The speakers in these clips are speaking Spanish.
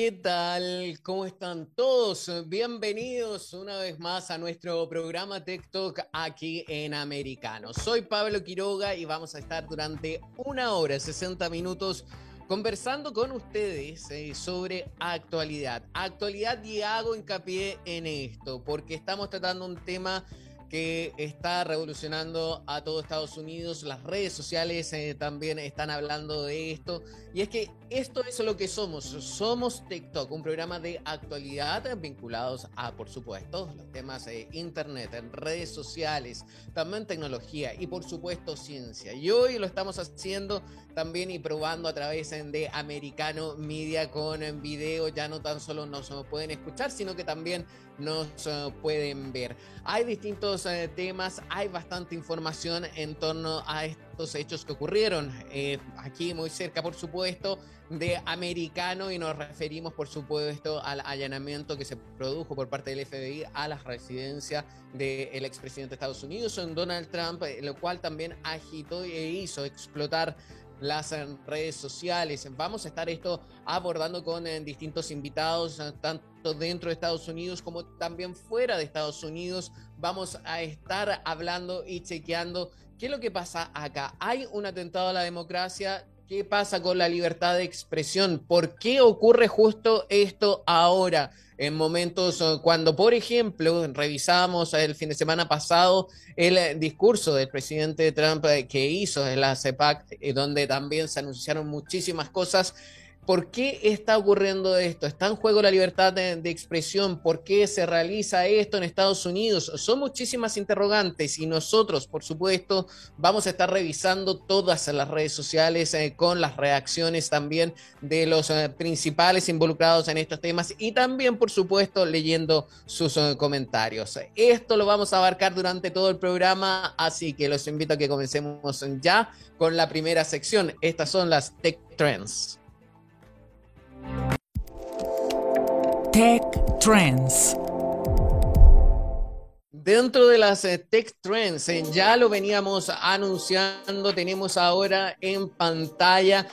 ¿Qué tal? ¿Cómo están todos? Bienvenidos una vez más a nuestro programa TikTok aquí en Americano. Soy Pablo Quiroga y vamos a estar durante una hora, 60 minutos, conversando con ustedes eh, sobre actualidad. Actualidad y hago hincapié en esto, porque estamos tratando un tema que está revolucionando a todo Estados Unidos. Las redes sociales eh, también están hablando de esto. Y es que esto es lo que somos. Somos TikTok, un programa de actualidad vinculados a, por supuesto, los temas de Internet, en redes sociales, también tecnología y, por supuesto, ciencia. Y hoy lo estamos haciendo también y probando a través de Americano Media con video. Ya no tan solo nos pueden escuchar, sino que también nos pueden ver. Hay distintos uh, temas, hay bastante información en torno a estos hechos que ocurrieron eh, aquí muy cerca, por supuesto, de Americano y nos referimos, por supuesto, al allanamiento que se produjo por parte del FBI a la residencia del expresidente de Estados Unidos, Donald Trump, eh, lo cual también agitó e hizo explotar las redes sociales. Vamos a estar esto abordando con eh, distintos invitados, tanto dentro de Estados Unidos como también fuera de Estados Unidos. Vamos a estar hablando y chequeando qué es lo que pasa acá. Hay un atentado a la democracia. ¿Qué pasa con la libertad de expresión? ¿Por qué ocurre justo esto ahora? En momentos eh, cuando, por ejemplo, revisamos el fin de semana pasado el eh, discurso del presidente Trump eh, que hizo en la CEPAC, donde también se anunciaron muchísimas cosas ¿Por qué está ocurriendo esto? ¿Está en juego la libertad de, expresión? ¿Por qué se realiza esto en Estados Unidos? Son muchísimas interrogantes y nosotros, por supuesto, vamos a estar revisando todas las redes sociales eh, con las reacciones también de los eh, principales involucrados en estos temas y también, por supuesto, leyendo sus eh, comentarios. Esto lo vamos a abarcar durante todo el programa, así que los invito a que comencemos ya con la primera sección. Estas son las Tech Trends. Tech Trends. Dentro de las eh, Tech Trends, eh, ya lo veníamos anunciando, tenemos ahora en pantalla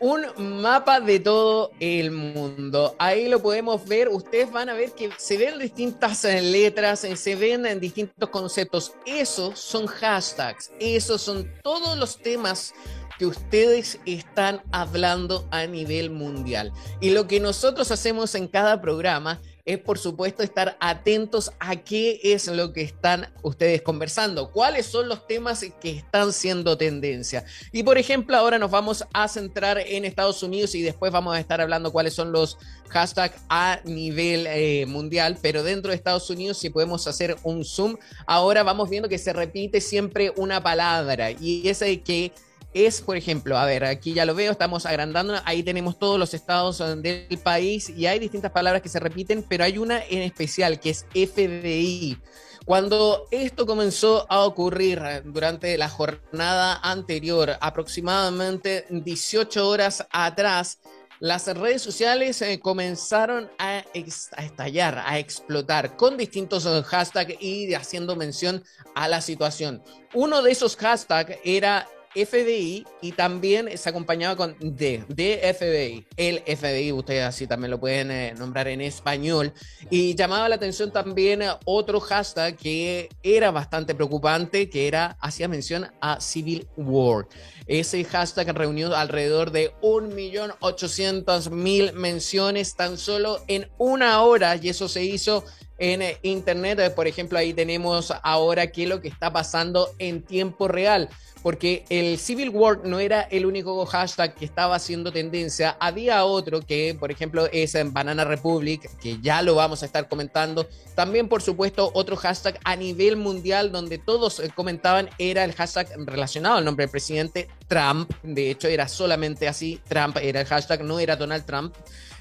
un mapa de todo el mundo. Ahí lo podemos ver, ustedes van a ver que se ven distintas eh, letras, se ven en distintos conceptos. Esos son hashtags, esos son todos los temas que ustedes están hablando a nivel mundial. Y lo que nosotros hacemos en cada programa es por supuesto estar atentos a qué es lo que están ustedes conversando, cuáles son los temas que están siendo tendencia. Y por ejemplo, ahora nos vamos a centrar en Estados Unidos y después vamos a estar hablando cuáles son los hashtags a nivel eh, mundial, pero dentro de Estados Unidos si podemos hacer un zoom, ahora vamos viendo que se repite siempre una palabra y de que es, por ejemplo, a ver, aquí ya lo veo, estamos agrandando, ahí tenemos todos los estados eh, del país y hay distintas palabras que se repiten, pero hay una en especial que es FDI. Cuando esto comenzó a ocurrir eh, durante la jornada anterior, aproximadamente 18 horas atrás, las redes sociales eh, comenzaron a, a, estallar, a explotar con distintos hashtags y haciendo mención a la situación. Uno de esos hashtags era FDI y también se acompañaba con D, de FBI. El FBI, ustedes así también lo pueden eh, nombrar en español. Y llamaba la atención también otro hashtag que era bastante preocupante, que era, hacía mención a Civil War. Ese hashtag reunió alrededor de 1.800.000 menciones tan solo en una hora y eso se hizo en Internet. Por ejemplo, ahí tenemos ahora qué es lo que está pasando en tiempo real porque el Civil War no era el único hashtag que estaba haciendo tendencia. Había otro que, por ejemplo, es en Banana Republic, que ya lo vamos a estar comentando. También, por supuesto, otro hashtag a nivel mundial donde todos eh, comentaban era el hashtag relacionado al nombre del presidente Trump. De hecho, era solamente así. Trump era el hashtag, no era Donald Trump.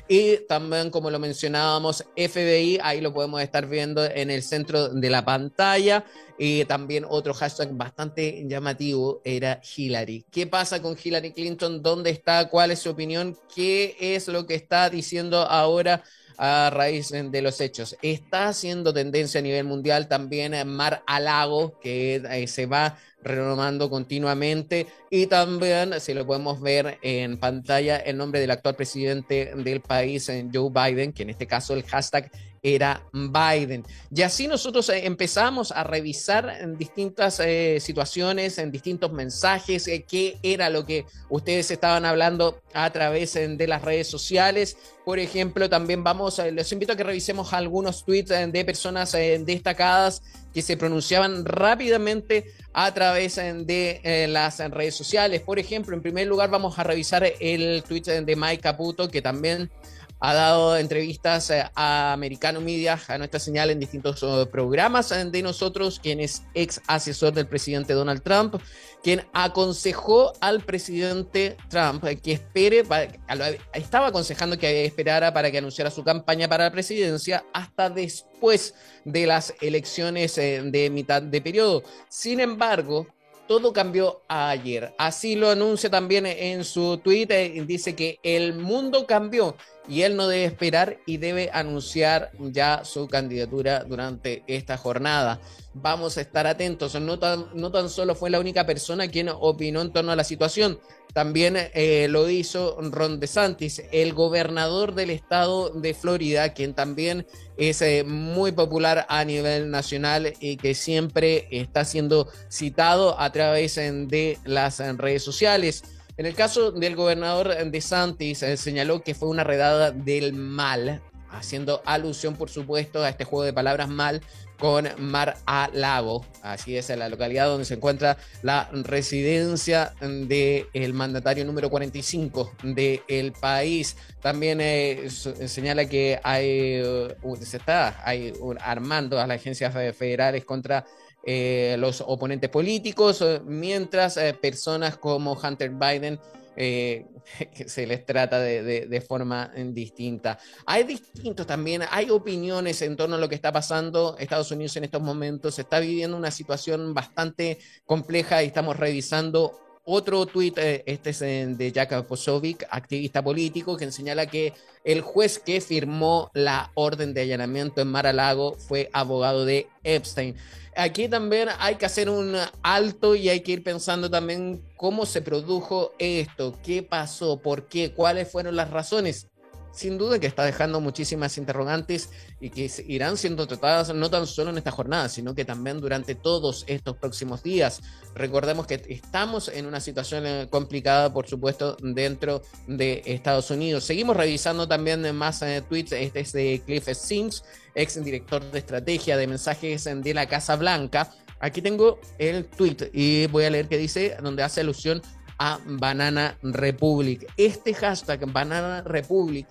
Y también, como lo mencionábamos, FBI, ahí lo podemos estar viendo en el centro de la pantalla. Y también otro hashtag bastante llamativo era Hillary. ¿Qué pasa con Hillary Clinton? ¿Dónde está? ¿Cuál es su opinión? ¿Qué es lo que está diciendo ahora? a raíz de los hechos. Está haciendo tendencia a nivel mundial también Mar Alago, que eh, se va renomando continuamente y también si lo podemos ver en pantalla el nombre del actual presidente del país, eh, Joe Biden, que en este caso el hashtag era Biden. Y así nosotros eh, empezamos a revisar en distintas eh, situaciones, en distintos mensajes, qué era lo que ustedes estaban hablando a través de las redes sociales. Por ejemplo, también vamos, les invito a que revisemos algunos tweets de personas destacadas que se pronunciaban rápidamente a través de eh, las redes sociales. Por ejemplo, en primer lugar vamos a revisar el tweet de Mike Caputo, que también ha dado entrevistas eh, a Americano Media, a nuestra señal en distintos eh, programas de nosotros, quien es ex asesor del presidente Donald Trump, quien aconsejó al presidente Trump que espere, estaba aconsejando que esperara para que anunciara su campaña para la presidencia hasta después de las elecciones eh, de mitad de periodo. Sin embargo, todo cambió ayer. Así lo anuncia también en su Twitter. Dice que el mundo cambió y él no debe esperar y debe anunciar ya su candidatura durante esta jornada. Vamos a estar atentos. No tan, no tan solo fue la única persona quien opinó en torno a la situación, también eh, lo hizo Ron DeSantis, el gobernador del estado de Florida, quien también es eh, muy popular a nivel nacional y que siempre está siendo citado a través de las redes sociales. En el caso del gobernador de Santis, eh, señaló que fue una redada del mal, haciendo alusión, por supuesto, a este juego de palabras mal con Mar a Lago. Así es, en la localidad donde se encuentra la residencia del mandatario número 45 del país. También eh, señala que hay, se está armando a las agencias federales contra eh, los oponentes políticos, eh, mientras eh, personas como Hunter Biden se les trata de, forma distinta. Hay distintos también, hay opiniones en torno a lo que está pasando. Estados Unidos en estos momentos está viviendo una situación bastante compleja y estamos revisando otro tuit, este es de Jakob Posovic, activista político, que señala que el juez que firmó la orden de allanamiento en Mar-a-Lago fue abogado de Epstein aquí también hay que hacer un alto y hay que ir pensando también cómo se produjo esto, qué pasó, por qué, cuáles fueron las razones sin duda que está dejando muchísimas interrogantes y que irán siendo tratadas no tan solo en esta jornada, sino que también durante todos estos próximos días. Recordemos que estamos en una situación eh, complicada, por supuesto, dentro de Estados Unidos. Seguimos revisando también más eh, tweets. Este es de Cliff Sims, ex director de estrategia de mensajes de la Casa Blanca. Aquí tengo el tweet y voy a leer qué dice, donde hace alusión Banana Republic. Este hashtag Banana Republic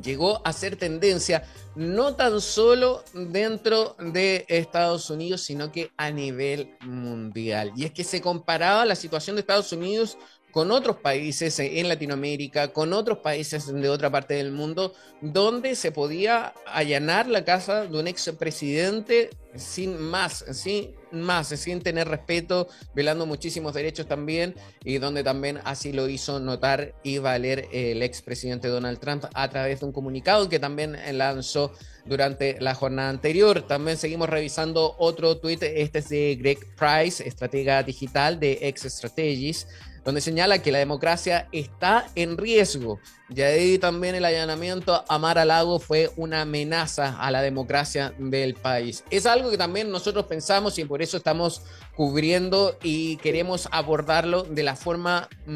llegó a ser tendencia no tan solo dentro de Estados Unidos, sino que a nivel mundial. Y es que se comparaba la situación de Estados Unidos con otros países en Latinoamérica, con otros países de otra parte del mundo, donde se podía allanar la casa de un expresidente sin más, sin más, sin tener respeto, velando muchísimos derechos también, y donde también así lo hizo notar y valer el expresidente Donald Trump a través de un comunicado que también lanzó durante la jornada anterior. También seguimos revisando otro tuit, este es de Greg Price, estratega digital de X Strategies donde señala que la democracia está en riesgo. Y ahí también el allanamiento a Mar a Lago fue una amenaza a la democracia del país. Es algo que también nosotros pensamos y por eso estamos cubriendo y queremos abordarlo de la forma mm,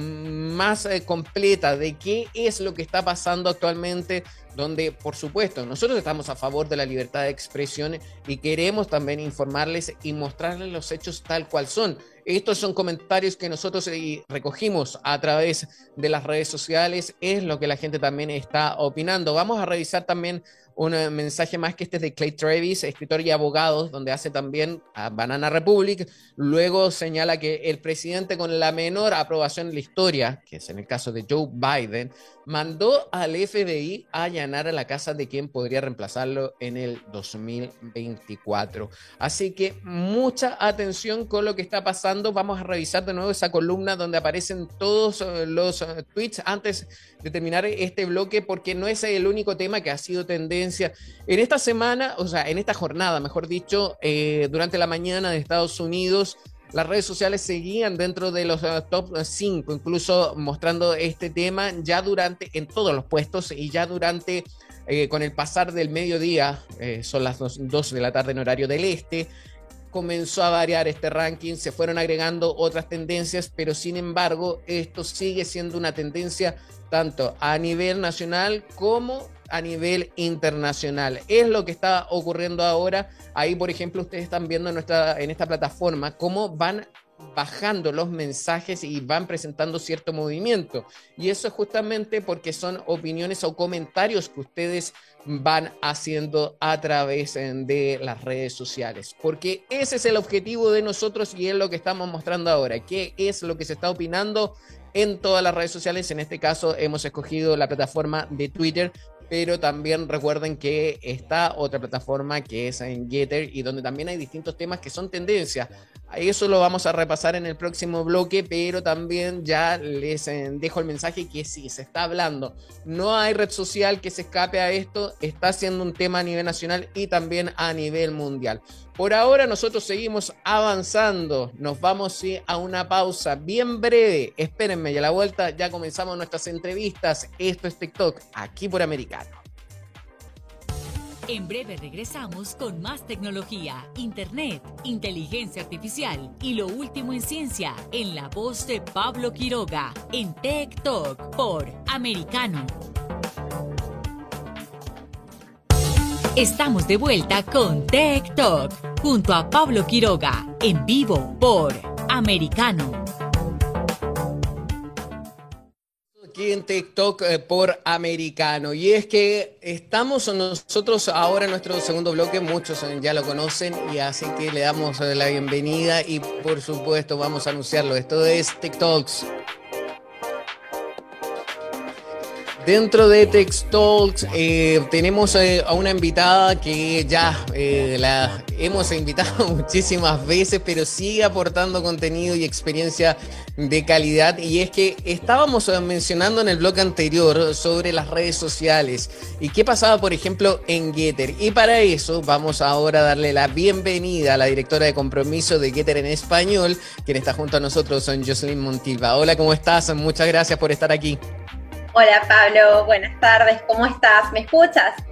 más eh, completa de qué es lo que está pasando actualmente donde por supuesto nosotros estamos a favor de la libertad de expresión y queremos también informarles y mostrarles los hechos tal cual son. Estos son comentarios que nosotros eh, recogimos a través de las redes sociales, es lo que la gente también está opinando. Vamos a revisar también un eh, mensaje más que este es de Clay Travis, escritor y abogado, donde hace también a Banana Republic. Luego señala que el presidente con la menor aprobación en la historia, que es en el caso de Joe Biden, mandó al FBI a allanar a la casa de quien podría reemplazarlo en el 2024. Así que mucha atención con lo que está pasando. Vamos a revisar de nuevo esa columna donde aparecen todos eh, los eh, tweets antes de terminar este bloque, porque no es el único tema que ha sido tendencia en esta semana, o sea, en esta jornada, mejor dicho, eh, durante la mañana de Estados Unidos. Las redes sociales seguían dentro de los uh, top 5, incluso mostrando este tema ya durante, en todos los puestos y ya durante, eh, con el pasar del mediodía, eh, son las 2, de la tarde en horario del este, comenzó a variar este ranking, se fueron agregando otras tendencias, pero sin embargo esto sigue siendo una tendencia tanto a nivel nacional como a nivel internacional. Es lo que está ocurriendo ahora. Ahí, por ejemplo, ustedes están viendo en, nuestra, en esta plataforma cómo van bajando los mensajes y van presentando cierto movimiento. Y eso es justamente porque son opiniones o comentarios que ustedes van haciendo a través de las redes sociales. Porque ese es el objetivo de nosotros y es lo que estamos mostrando ahora. ¿Qué es lo que se está opinando? en todas las redes sociales. En este caso hemos escogido la plataforma de Twitter pero también recuerden que está otra plataforma que es en Getter y donde también hay distintos temas que son tendencia. Eso lo vamos a repasar en el próximo bloque, pero también ya les eh, dejo el mensaje que sí, se está hablando. No hay red social que se escape a esto, está siendo un tema a nivel nacional y también a nivel mundial. Por ahora nosotros seguimos avanzando, nos vamos a una pausa bien breve. Espérenme, y a la vuelta ya comenzamos nuestras entrevistas. Esto es TikTok, aquí por Americano. En breve regresamos con más tecnología, internet, inteligencia artificial y lo último en ciencia en la voz de Pablo Quiroga en Tech Talk por Americano. Estamos de vuelta con Tech Talk junto a Pablo Quiroga en vivo por Americano. En TikTok eh, por americano. Y es que estamos nosotros ahora en nuestro segundo bloque, muchos ya lo conocen, y así que le damos eh, la bienvenida y por supuesto vamos a anunciarlo. Esto es TikToks Dentro de Text Talks eh, tenemos eh, a una invitada que ya eh, la hemos invitado muchísimas veces, pero sigue aportando contenido y experiencia de calidad. Y es que estábamos mencionando en el blog anterior sobre las redes sociales y qué pasaba, por ejemplo, en Getter. Y para eso vamos ahora a darle la bienvenida a la directora de compromiso de Getter en español, quien está junto a nosotros, son Jocelyn Montilva. Hola, ¿cómo estás? Muchas gracias por estar aquí. Hola Pablo, buenas tardes, ¿cómo estás? ¿Me escuchas?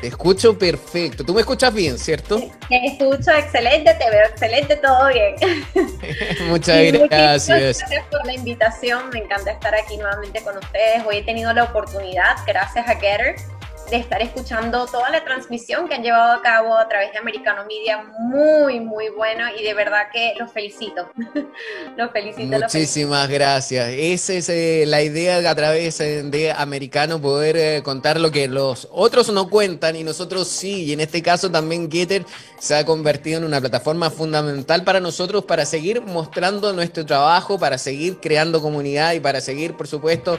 Te escucho perfecto. Tú me escuchas bien, ¿cierto? Te escucho excelente, te veo excelente, todo bien. Muchas gracias. Gracias por la invitación, me encanta estar aquí nuevamente con ustedes. Hoy he tenido la oportunidad, gracias a Getter, de estar escuchando toda la transmisión que han llevado a cabo a través de Americano Media. Muy, muy bueno y de verdad que los felicito. los felicito. Muchísimas gracias. Esa es eh, la idea a través eh, de Americano poder eh, contar lo que los otros no cuentan y nosotros sí. Y en este caso también Getter se ha convertido en una plataforma fundamental para nosotros para seguir mostrando nuestro trabajo, para seguir creando comunidad y para seguir, por supuesto,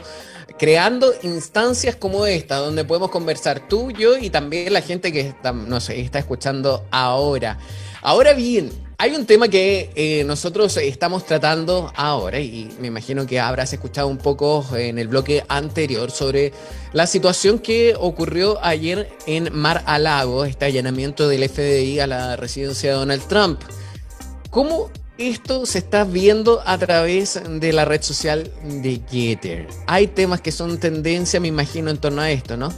creando instancias como esta, donde podemos conversar tú, yo y también la gente que está, no está escuchando ahora. Ahora bien, hay un tema que eh, nosotros estamos tratando ahora y me imagino que habrás escuchado un poco en el bloque anterior sobre la situación que ocurrió ayer en Mar a Lago, este allanamiento del FBI a la residencia de Donald Trump. ¿Cómo esto se está viendo a través de la red social de Getter. Hay temas que son tendencia, me imagino, en torno a esto, ¿no?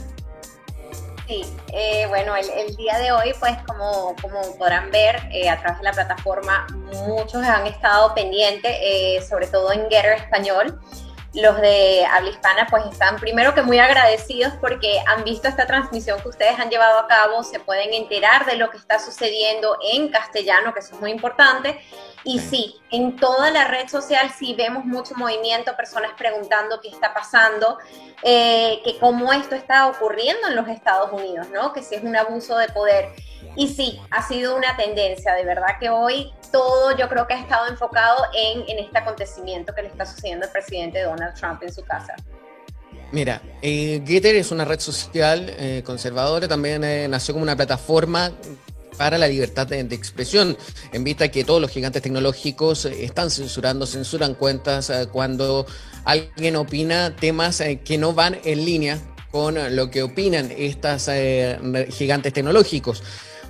Sí, eh, bueno, el, día de hoy, pues como, como podrán ver eh, a través de la plataforma, muchos han estado pendientes, eh, sobre todo en Getter Español, los de habla hispana pues están primero que muy agradecidos porque han visto esta transmisión que ustedes han llevado a cabo, se pueden enterar de lo que está sucediendo en castellano, que eso es muy importante. Y sí, en toda la red social sí vemos mucho movimiento, personas preguntando qué está pasando, eh, que cómo esto está ocurriendo en los Estados Unidos, ¿no? Que si es un abuso de poder. Y sí, ha sido una tendencia, de verdad que hoy todo yo creo que ha estado enfocado en, en este acontecimiento que le está sucediendo al presidente Donald Trump en su casa. Mira, eh, es una red social eh, conservadora, también eh, nació como una plataforma para la libertad de, expresión, en vista que todos los gigantes tecnológicos están censurando, censuran cuentas cuando alguien opina temas que no van en línea con lo que opinan estas gigantes tecnológicos.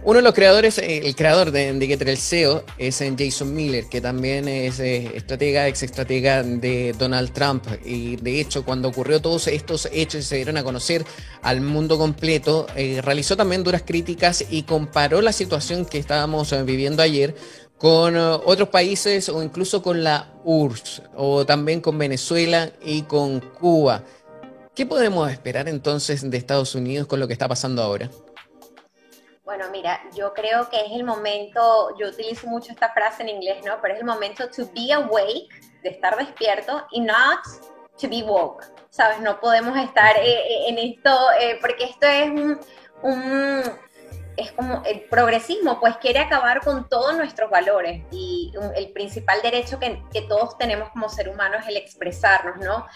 Uno de los creadores, eh, el creador de, de Getter, el CEO, es eh, Jason Miller, que también es eh, estratega, ex estratega de Donald Trump. Y de hecho, cuando ocurrió todos estos hechos y se dieron a conocer al mundo completo, realizó también duras críticas y comparó la situación que estábamos viviendo ayer con otros países o incluso con la URSS o también con Venezuela y con Cuba. ¿Qué podemos esperar entonces de Estados Unidos con lo que está pasando ahora? Bueno, mira, yo creo que es el momento, yo utilizo mucho esta frase en inglés, ¿no? Pero es el momento to be awake, de estar despierto, y not to be woke, ¿sabes? No podemos estar eh, eh, en esto, eh, porque esto es un, es como el progresismo, pues quiere acabar con todos nuestros valores y el principal derecho que, que todos tenemos como ser humanos es el expresarnos, ¿no?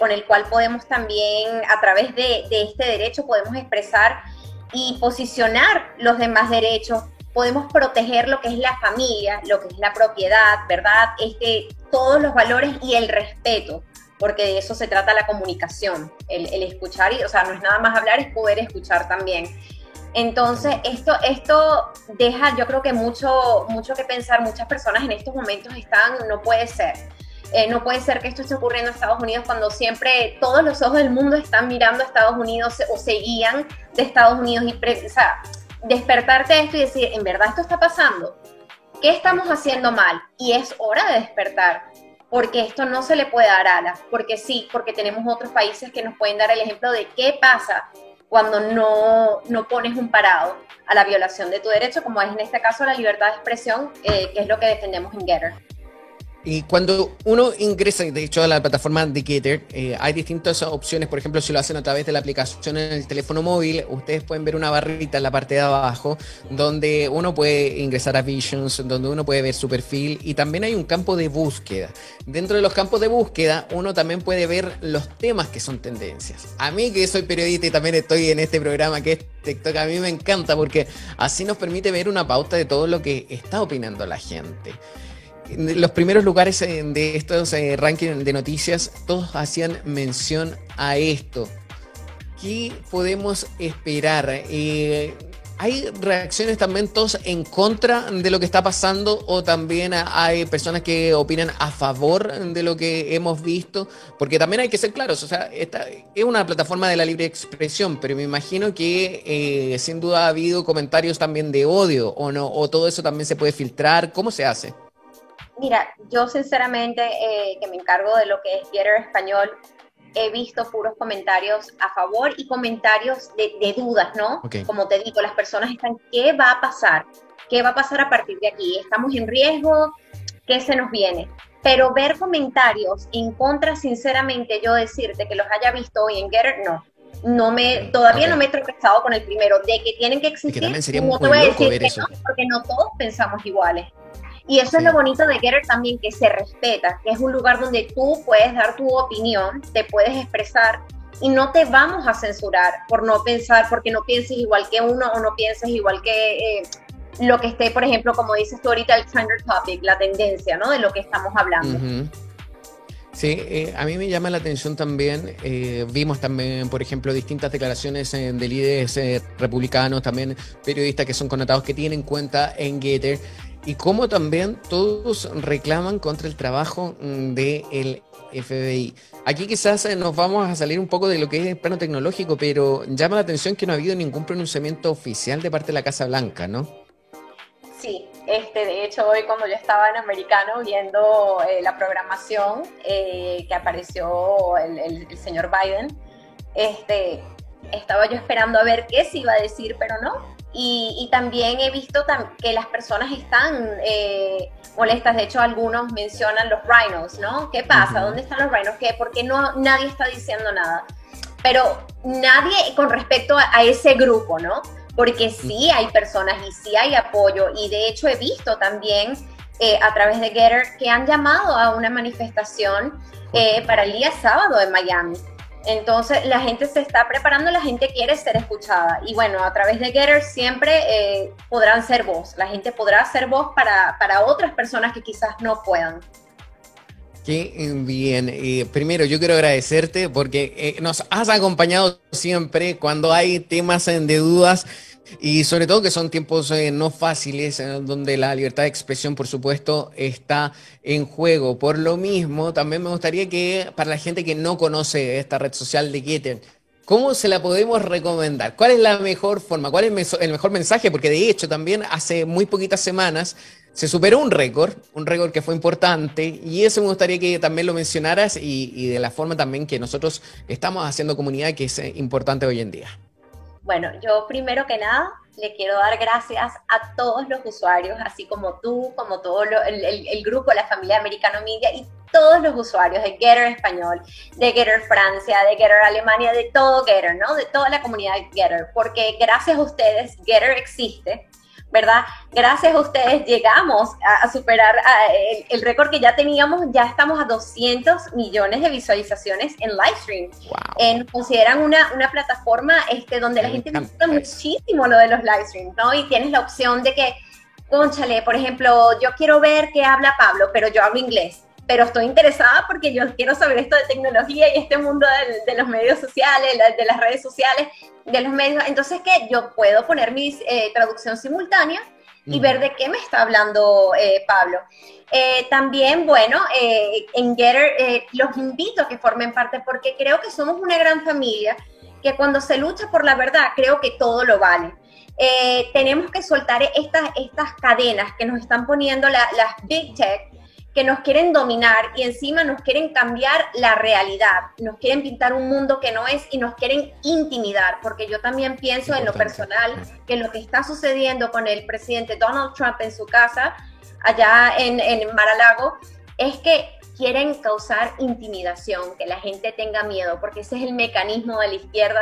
con el cual podemos también, a través de, de este derecho, podemos expresar y posicionar los demás derechos, podemos proteger lo que es la familia, lo que es la propiedad, ¿verdad? Este, todos los valores y el respeto, porque de eso se trata la comunicación, el, escuchar, y, o sea, no es nada más hablar, es poder escuchar también. Entonces, esto, esto deja, yo creo que mucho, mucho que pensar, muchas personas en estos momentos están, no puede ser eh, no puede ser que esto esté ocurriendo en Estados Unidos cuando siempre todos los ojos del mundo están mirando a Estados Unidos o seguían de Estados Unidos y sea, despertarte de esto y decir, en verdad esto está pasando, ¿qué estamos haciendo mal? Y es hora de despertar, porque esto no se le puede dar alas, porque sí, porque tenemos otros países que nos pueden dar el ejemplo de qué pasa cuando no, no pones un parado a la violación de tu derecho, como es en este caso la libertad de expresión, eh, que es lo que defendemos en Getter. Y cuando uno ingresa, de hecho, a la plataforma de Getter, eh, hay distintas opciones. Por ejemplo, si lo hacen a través de la aplicación en el teléfono móvil, ustedes pueden ver una barrita en la parte de abajo donde uno puede ingresar a Visions, donde uno puede ver su perfil y también hay un campo de búsqueda. Dentro de los campos de búsqueda, uno también puede ver los temas que son tendencias. A mí, que soy periodista y también estoy en este programa que es TikTok, a mí me encanta porque así nos permite ver una pauta de todo lo que está opinando la gente los primeros lugares eh, de estos eh, rankings de noticias, todos hacían mención a esto. ¿Qué podemos esperar? Eh, ¿Hay reacciones también todos en contra de lo que está pasando o también hay personas que opinan a favor de lo que hemos visto? Porque también hay que ser claros, o sea, esta es una plataforma de la libre expresión, pero me imagino que sin duda ha habido comentarios también de odio o no, o todo eso también se puede filtrar, ¿cómo se hace? Mira, yo sinceramente eh, que me encargo de lo que es Getter Español, he visto puros comentarios a favor y comentarios de, dudas, ¿no? Como te digo, las personas están, ¿qué va a pasar? ¿Qué va a pasar a partir de aquí? ¿Estamos en riesgo? ¿Qué se nos viene? Pero ver comentarios en contra, sinceramente, yo decirte que los haya visto hoy en Getter, no. No me, todavía no me he tropezado con el primero, de que tienen que existir. que sería muy no ver eso. porque no todos pensamos iguales. Y eso es lo bonito de Getter también, que se respeta, que es un lugar donde tú puedes dar tu opinión, te puedes expresar y no te vamos a censurar por no pensar, porque no pienses igual que uno o no pienses igual que eh, lo que esté, por ejemplo, como dices tú ahorita, el trender topic, la tendencia, ¿no? De lo que estamos hablando. Sí, eh, a mí me llama la atención también, eh, vimos también, por ejemplo, distintas declaraciones de líderes republicanos, también periodistas que son connotados que tienen cuenta en Getter y cómo también todos reclaman contra el trabajo mm, del FBI. Aquí quizás eh, nos vamos a salir un poco de lo que es el plano tecnológico, pero llama la atención que no ha habido ningún pronunciamiento oficial de parte de la Casa Blanca, ¿no? Sí, este, de hecho hoy cuando yo estaba en Americano viendo eh, la programación eh, que apareció el, el, señor Biden, este, estaba yo esperando a ver qué se iba a decir, pero no. Y, también he visto que las personas están eh, molestas. De hecho, algunos mencionan los rhinos, ¿no? ¿Qué pasa? ¿Dónde están los rhinos? ¿Qué? Porque no, nadie está diciendo nada. Pero nadie con respecto a, ese grupo, ¿no? Porque sí hay personas y sí hay apoyo. Y de hecho he visto también eh, a través de Getter que han llamado a una manifestación eh, para el día sábado en Miami. Entonces la gente se está preparando, la gente quiere ser escuchada. Y bueno, a través de Getter siempre eh, podrán ser voz. La gente podrá ser voz para, para otras personas que quizás no puedan. Qué bien. Primero, yo quiero agradecerte porque eh, nos has acompañado siempre cuando hay temas de dudas y sobre todo que son tiempos eh, no fáciles, donde la libertad de expresión, por supuesto, está en juego. Por lo mismo, también me gustaría que para la gente que no conoce esta red social de Getter, ¿cómo se la podemos recomendar? ¿Cuál es la mejor forma? ¿Cuál es el mejor mensaje? Porque de hecho también hace muy poquitas semanas se superó un récord, un récord que fue importante, y eso me gustaría que también lo mencionaras y, y de la forma también que nosotros estamos haciendo comunidad, que es eh, importante hoy en día. Bueno, yo primero que nada le quiero dar gracias a todos los usuarios, así como tú, como todo el, grupo, la familia Americano Media y todos los usuarios de Getter Español, de Getter Francia, de Getter Alemania, de todo Getter, ¿no? De toda la comunidad Getter, porque gracias a ustedes Getter existe ¿verdad? Gracias a ustedes llegamos a, superar el, récord que ya teníamos, ya estamos a 200 millones de visualizaciones en livestream. Wow. consideran una, una plataforma este, donde la gente disfruta muchísimo lo de los livestreams, ¿no? Y tienes la opción de que, conchale, por ejemplo, yo quiero ver qué habla Pablo, pero yo hablo inglés pero estoy interesada porque yo quiero saber esto de tecnología y este mundo de, los medios sociales, de las redes sociales, de los medios. Entonces, que yo puedo poner mi eh, traducción simultánea y ver de qué me está hablando eh, Pablo. Eh, también, bueno, en Getter los invito a que formen parte porque creo que somos una gran familia que cuando se lucha por la verdad, creo que todo lo vale. tenemos que soltar estas, estas cadenas que nos están poniendo las big tech que nos quieren dominar y encima nos quieren cambiar la realidad, nos quieren pintar un mundo que no es y nos quieren intimidar, porque yo también pienso en lo personal que lo que está sucediendo con el presidente Donald Trump en su casa allá en, en Mar-a-Lago es que quieren causar intimidación, que la gente tenga miedo, porque ese es el mecanismo de la izquierda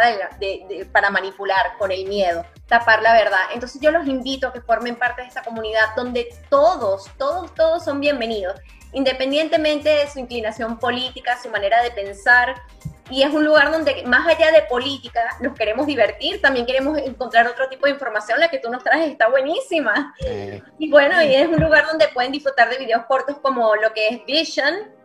para manipular con el miedo, tapar la verdad. Entonces yo los invito a que formen parte de esta comunidad donde todos, todos, todos son bienvenidos, independientemente de su inclinación política, su manera de pensar. Y es un lugar donde más allá de política nos queremos divertir, también queremos encontrar otro tipo de información, la que tú nos traes está buenísima. Y bueno, y es un lugar donde pueden disfrutar de videos cortos como lo que es Vision,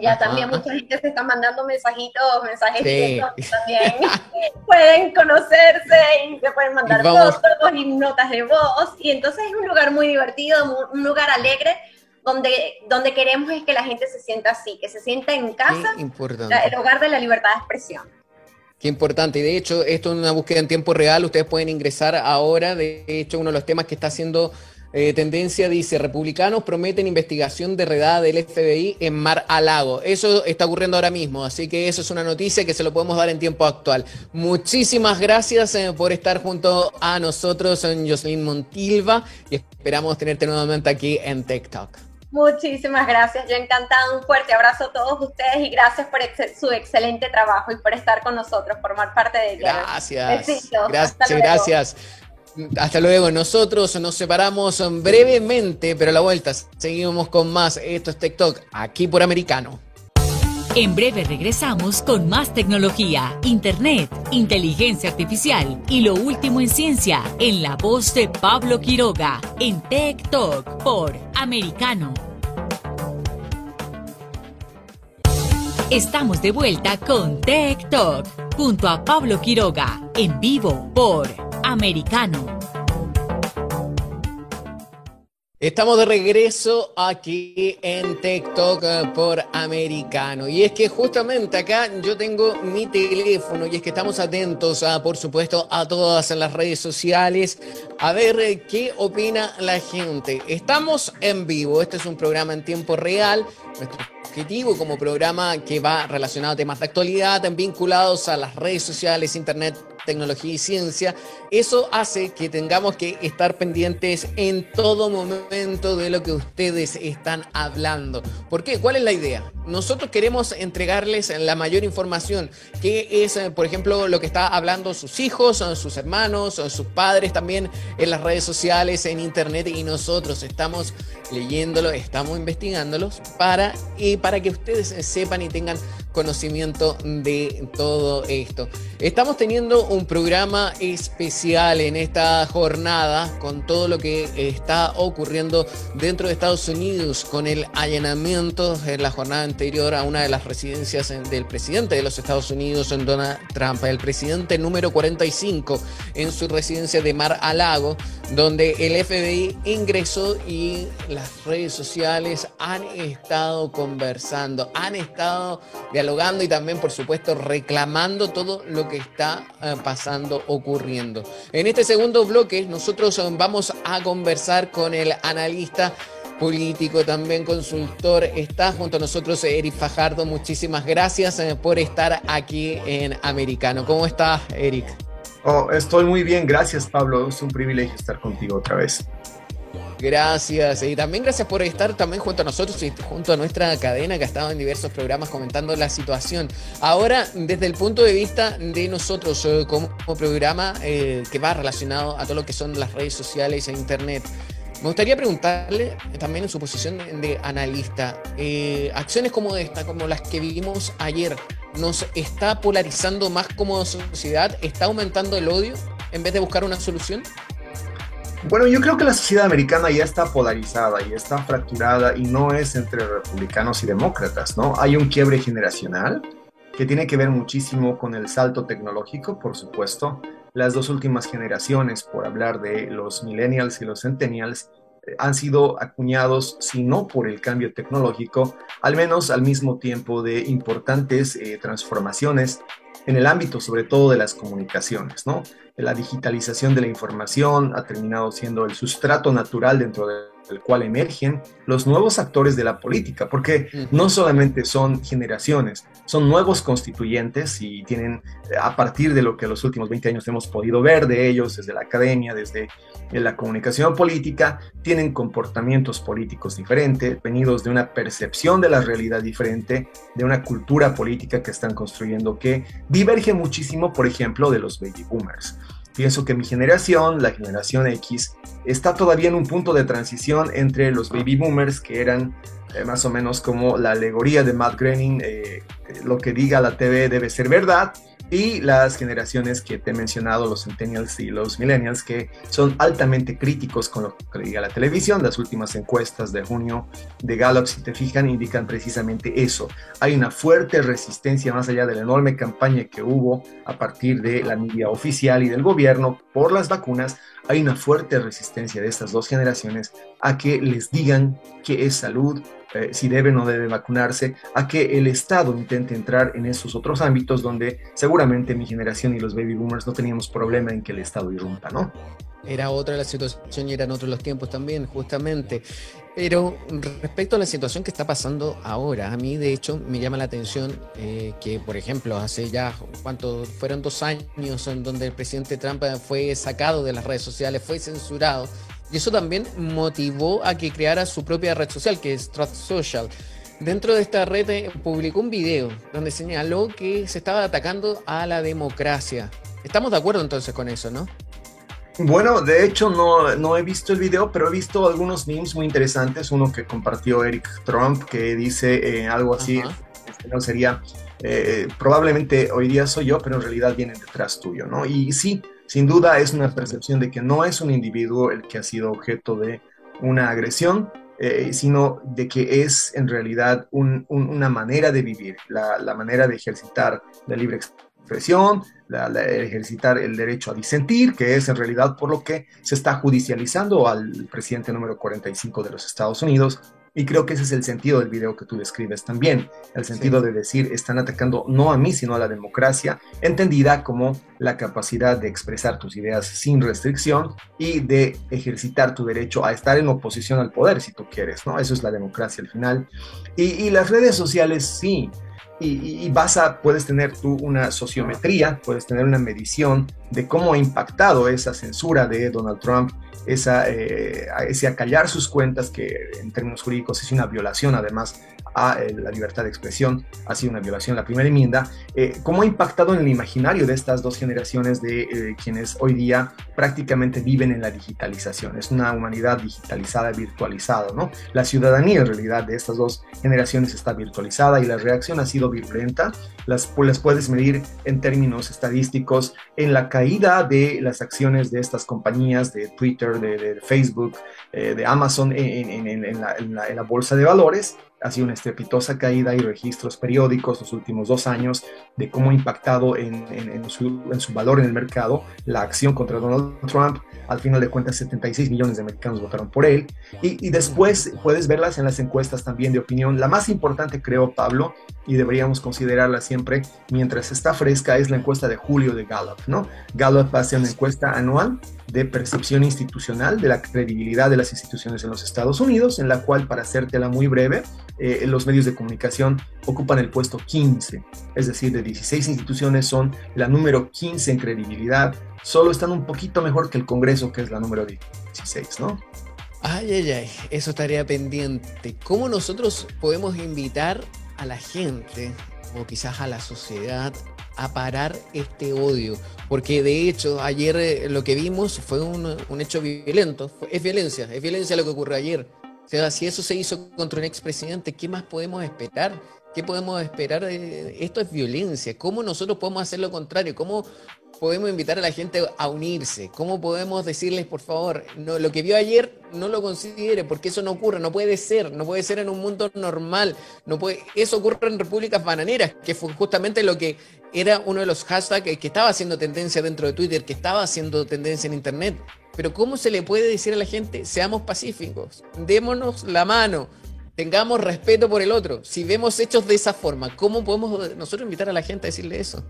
ya también mucha gente se está mandando mensajitos, mensajes también pueden conocerse y se pueden mandar fotos y notas de voz. Y entonces es un lugar muy divertido, un lugar alegre donde, donde queremos es que la gente se sienta así, que se sienta en casa, el hogar de la libertad de expresión. Qué importante. Y de hecho, esto es una búsqueda en tiempo real. Ustedes pueden ingresar ahora. De hecho, uno de los temas que está haciendo eh, tendencia dice, republicanos prometen investigación de redada del FBI en Mar a Lago. Eso está ocurriendo ahora mismo, así que eso es una noticia que se lo podemos dar en tiempo actual. Muchísimas gracias eh, por estar junto a nosotros, en Jocelyn Montilva, y esperamos tenerte nuevamente aquí en TikTok. Muchísimas gracias, yo encantada, un fuerte abrazo a todos ustedes y gracias por su excelente trabajo y por estar con nosotros, formar parte de Gracias. Gracias, gracias. Hasta luego. Nosotros nos separamos brevemente, pero a la vuelta seguimos con más. Esto es TikTok, aquí por Americano. En breve regresamos con más tecnología, internet, inteligencia artificial y lo último en ciencia en la voz de Pablo Quiroga en Tech Talk por Americano. Estamos de vuelta con Tech Talk junto a Pablo Quiroga en vivo por Americano. Estamos de regreso aquí en TikTok por Americano. Y es que justamente acá yo tengo mi teléfono y es que estamos atentos, a, por supuesto, a todas las redes sociales a ver qué opina la gente. Estamos en vivo, este es un programa en tiempo real. Nuestro objetivo como programa que va relacionado a temas de actualidad vinculados a las redes sociales, internet, tecnología y ciencia, eso hace que tengamos que estar pendientes en todo momento de lo que ustedes están hablando. ¿Por qué? ¿Cuál es la idea? Nosotros queremos entregarles la mayor información, que es, eh, por ejemplo, lo que está hablando sus hijos, sus hermanos, sus padres también en las redes sociales, en internet, y nosotros estamos leyéndolo, estamos investigándolos para, y para que ustedes sepan y tengan conocimiento de todo esto. Estamos teniendo un programa especial en esta jornada con todo lo que está ocurriendo dentro de Estados Unidos con el allanamiento en la jornada anterior a una de las residencias del presidente de los Estados Unidos, Donald Trump, el presidente número 45 en su residencia de Mar a Lago, donde el FBI ingresó y las redes sociales han estado conversando, han estado dialogando y también, por supuesto, reclamando todo lo que está eh, pasando, ocurriendo. En este segundo bloque, nosotros eh, vamos a conversar con el analista político, también consultor. Está junto a nosotros Eric Fajardo. Muchísimas gracias eh, por estar aquí en Americano. ¿Cómo estás, Eric? Oh, estoy muy bien, gracias Pablo. Es un privilegio estar contigo otra vez. Gracias. Y también gracias por estar también junto a nosotros y junto a nuestra cadena que ha estado en diversos programas comentando la situación. Ahora, desde el punto de vista de nosotros eh, como, programa eh, que va relacionado a todo lo que son las redes sociales e internet, me gustaría preguntarle también en su posición de, analista, eh, acciones como esta, como las que vivimos ayer, ¿nos está polarizando más como sociedad? ¿Está aumentando el odio en vez de buscar una solución? Bueno, yo creo que la sociedad americana ya está polarizada y está fracturada y no es entre republicanos y demócratas, ¿no? Hay un quiebre generacional que tiene que ver muchísimo con el salto tecnológico, por supuesto. Las dos últimas generaciones, por hablar de los millennials y los centennials, eh, han sido acuñados, si no por el cambio tecnológico, al menos al mismo tiempo de importantes eh, transformaciones en el ámbito sobre todo de las comunicaciones, ¿no? La digitalización de la información ha terminado siendo el sustrato natural dentro del cual emergen los nuevos actores de la política, porque no solamente son generaciones, son nuevos constituyentes y tienen, a partir de lo que los últimos 20 años hemos podido ver de ellos, desde la academia, desde la comunicación política, tienen comportamientos políticos diferentes, venidos de una percepción de la realidad diferente, de una cultura política que están construyendo que diverge muchísimo, por ejemplo, de los baby boomers. Pienso que mi generación, la generación X, está todavía en un punto de transición entre los baby boomers, que eran eh, más o menos como la alegoría de Matt Groening, eh, lo que diga la TV debe ser verdad, y las generaciones que te he mencionado, los centennials y los millennials, que son altamente críticos con lo que diga la televisión. Las últimas encuestas de junio de Gallup, si te fijan, indican precisamente eso. Hay una fuerte resistencia más allá de la enorme campaña que hubo a partir de la media oficial y del gobierno por las vacunas. Hay una fuerte resistencia de estas dos generaciones a que les digan que es salud, eh, si debe o no debe vacunarse, a que el Estado intente entrar en esos otros ámbitos donde seguramente mi generación y los baby boomers no teníamos problema en que el Estado irrumpa, ¿no? Era otra la situación y eran otros los tiempos también, justamente. Pero respecto a la situación que está pasando ahora, a mí de hecho me llama la atención eh, que, por ejemplo, hace ya, ¿cuánto? Fueron dos años en donde el presidente Trump fue sacado de las redes sociales, fue censurado y eso también motivó a que creara su propia red social, que es Trust Social. Dentro de esta red eh, publicó un video donde señaló que se estaba atacando a la democracia. Estamos de acuerdo entonces con eso, ¿no? Bueno, de hecho no, no, he visto el video, pero he visto algunos memes muy interesantes. Uno que compartió Eric Trump que dice eh, algo así, este, no sería, eh, probablemente hoy día soy yo, pero en realidad vienen detrás tuyo, ¿no? Y sí, sin duda es una percepción de que no es un individuo el que ha sido objeto de una agresión, eh, sino de que es en realidad una manera de vivir, la, manera de ejercitar la libre expresión, ejercitar el derecho a disentir, que es en realidad por lo que se está judicializando al presidente número 45 de los Estados Unidos, y creo que ese es el sentido del video que tú describes también, el sentido de decir, están atacando no a mí, sino a la democracia, entendida como la capacidad de expresar tus ideas sin restricción y de ejercitar tu derecho a estar en oposición al poder, si tú quieres, ¿no? Eso es la democracia al final. Y, y las redes sociales, sí, y, vas a, puedes tener tú una sociometría, puedes tener una medición de cómo ha impactado esa censura de Donald Trump, esa, eh, ese acallar sus cuentas, que en términos jurídicos es una violación además a eh, la libertad de expresión, ha sido una violación la primera enmienda, eh, cómo ha impactado en el imaginario de estas dos generaciones de eh, quienes hoy día prácticamente viven en la digitalización. Es una humanidad digitalizada, virtualizada, ¿no? La ciudadanía en realidad de estas dos generaciones está virtualizada y la reacción ha sido violenta. Las, las puedes medir en términos estadísticos en la caída de las acciones de estas compañías, de Twitter, de, Facebook, de Amazon en la bolsa de valores ha sido una estrepitosa caída y registros periódicos los últimos dos años de cómo ha impactado en, en, su, en, su, valor en el mercado la acción contra Donald Trump. Al final de cuentas, 76 millones de americanos votaron por él. Y, y después puedes verlas en las encuestas también de opinión. La más importante, creo, Pablo, y deberíamos considerarla siempre mientras está fresca, es la encuesta de julio de Gallup. ¿no? Gallup hace una encuesta anual de percepción institucional de la credibilidad de las instituciones en los Estados Unidos, en la cual, para hacértela muy breve, eh, los medios de comunicación ocupan el puesto 15, es decir, de 16 instituciones son la número 15 en credibilidad, solo están un poquito mejor que el Congreso, que es la número 16, ¿no? Ay, ay, ay, eso estaría pendiente. ¿Cómo nosotros podemos invitar a la gente o quizás a la sociedad a parar este odio. Porque de hecho, ayer eh, lo que vimos fue un, un hecho violento. Es violencia, es violencia lo que ocurrió ayer. O sea, si eso se hizo contra un expresidente, ¿qué más podemos esperar? ¿Qué podemos esperar? Esto es violencia. ¿Cómo nosotros podemos hacer lo contrario? ¿Cómo podemos invitar a la gente a unirse? ¿Cómo podemos decirles, por favor, lo que vio ayer no lo considere, porque eso no ocurre, no puede ser, no puede ser en un mundo normal, no puede, eso ocurre en repúblicas bananeras, que fue justamente lo que era uno de los hashtags que estaba haciendo tendencia dentro de Twitter, que estaba haciendo tendencia en Internet. Pero ¿cómo se le puede decir a la gente, seamos pacíficos, démonos la mano, tengamos respeto por el otro? Si vemos hechos de esa forma, ¿cómo podemos nosotros invitar a la gente a decirle eso?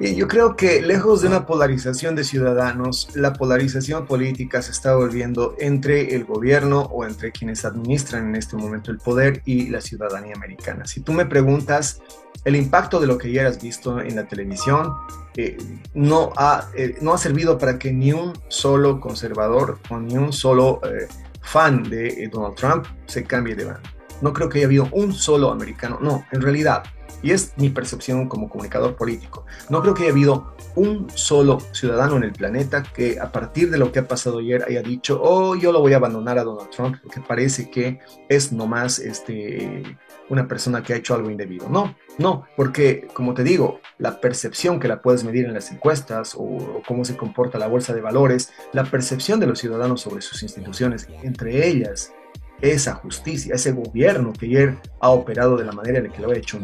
Yo creo que lejos de una polarización de ciudadanos, la polarización política se está volviendo entre el gobierno o entre quienes administran en este momento el poder y la ciudadanía americana. Si tú me preguntas el impacto de lo que ya has visto en la televisión, eh, no, ha, eh, no ha servido para que ni un solo conservador o ni un solo eh, fan de Donald Trump se cambie de bando. No creo que haya habido un solo americano, no, en realidad y es mi percepción como comunicador político. No creo que haya habido un solo ciudadano en el planeta que a partir de lo que ha pasado ayer haya dicho, oh, yo lo voy a abandonar a Donald Trump porque parece que es nomás este, una persona que ha hecho algo indebido. No, no, porque como te digo, la percepción que la puedes medir en las encuestas o, o cómo se comporta la bolsa de valores, la percepción de los ciudadanos sobre sus instituciones, entre ellas esa justicia, ese gobierno que ayer ha operado de la manera en la que lo ha hecho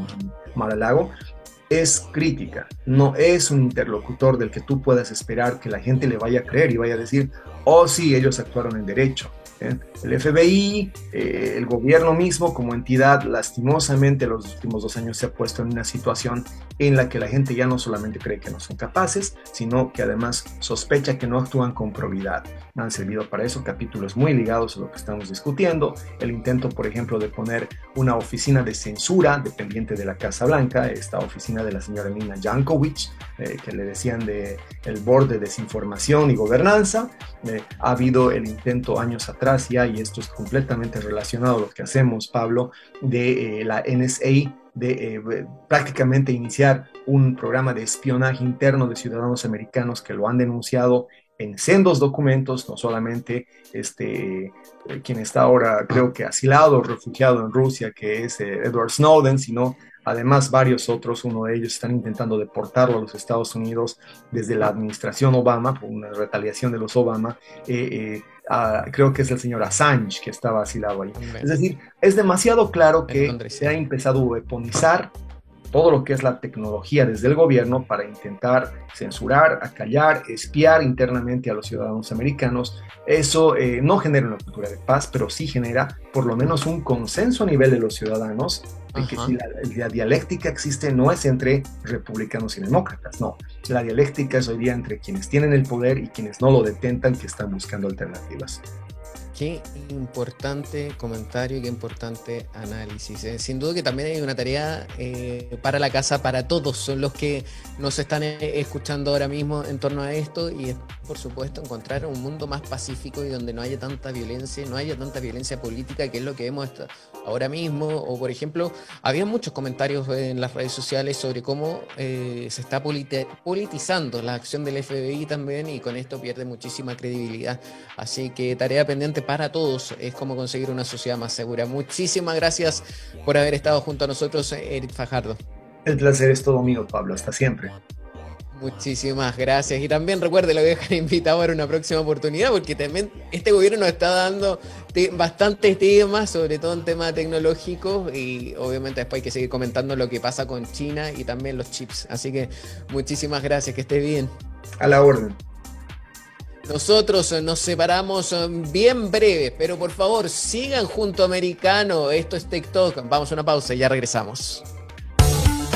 Mar-a-Lago, es crítica, no es un interlocutor del que tú puedas esperar que la gente le vaya a creer y vaya a decir, oh sí, ellos actuaron en derecho. El FBI, eh, el gobierno mismo como entidad, lastimosamente los últimos dos años se ha puesto en una situación en la que la gente ya no solamente cree que no son capaces, sino que además sospecha que no actúan con probidad. Han servido para eso capítulos muy ligados a lo que estamos discutiendo, el intento, por ejemplo, de poner una oficina de censura dependiente de la Casa Blanca, esta oficina de la señora Nina Jankovic, eh, que le decían de el Board de Desinformación y Gobernanza. ha habido el intento años atrás ya, y esto es completamente relacionado a lo que hacemos, Pablo, de eh, la NSA de eh, prácticamente iniciar un programa de espionaje interno de ciudadanos americanos que lo han denunciado en sendos documentos, no solamente este, eh, quien está ahora creo que asilado, refugiado en Rusia, que es Edward Snowden, sino además varios otros, uno de ellos están intentando deportarlo a los Estados Unidos desde la administración Obama, por una retaliación de los Obama, creo que es el señor Assange que estaba asilado ahí. Es decir, es demasiado claro que se ha empezado a weaponizar todo lo que es la tecnología desde el gobierno para intentar censurar, acallar, espiar internamente a los ciudadanos americanos, eso eh, no genera una cultura de paz, pero sí genera por lo menos un consenso a nivel de los ciudadanos de que la, la, dialéctica existe no es entre republicanos y demócratas, no. La dialéctica es hoy día entre quienes tienen el poder y quienes no lo detentan, que están buscando alternativas. Qué importante comentario y qué importante análisis. ¿eh? Sin duda que también hay una tarea eh, para la casa, para todos los que nos están eh, escuchando ahora mismo en torno a esto y es, por supuesto, encontrar un mundo más pacífico y donde no haya tanta violencia, no haya tanta violencia política, que es lo que vemos ahora mismo. O, por ejemplo, había muchos comentarios en las redes sociales sobre cómo se está politizando la acción del FBI también y con esto pierde muchísima credibilidad. Así que tarea pendiente para todos es como conseguir una sociedad más segura. Muchísimas gracias por haber estado junto a nosotros, Eric Fajardo. El placer es todo mío, Pablo. Hasta siempre. Muchísimas gracias. Y también recuerde, lo voy a dejar invitado para una próxima oportunidad, porque también este gobierno nos está dando bastantes temas, sobre todo en temas tecnológicos, y obviamente después hay que seguir comentando lo que pasa con China y también los chips. Así que muchísimas gracias, que esté bien. A la orden. Nosotros nos separamos bien breve, pero por favor sigan junto a Americano. Esto es TikTok. Vamos a una pausa y ya regresamos.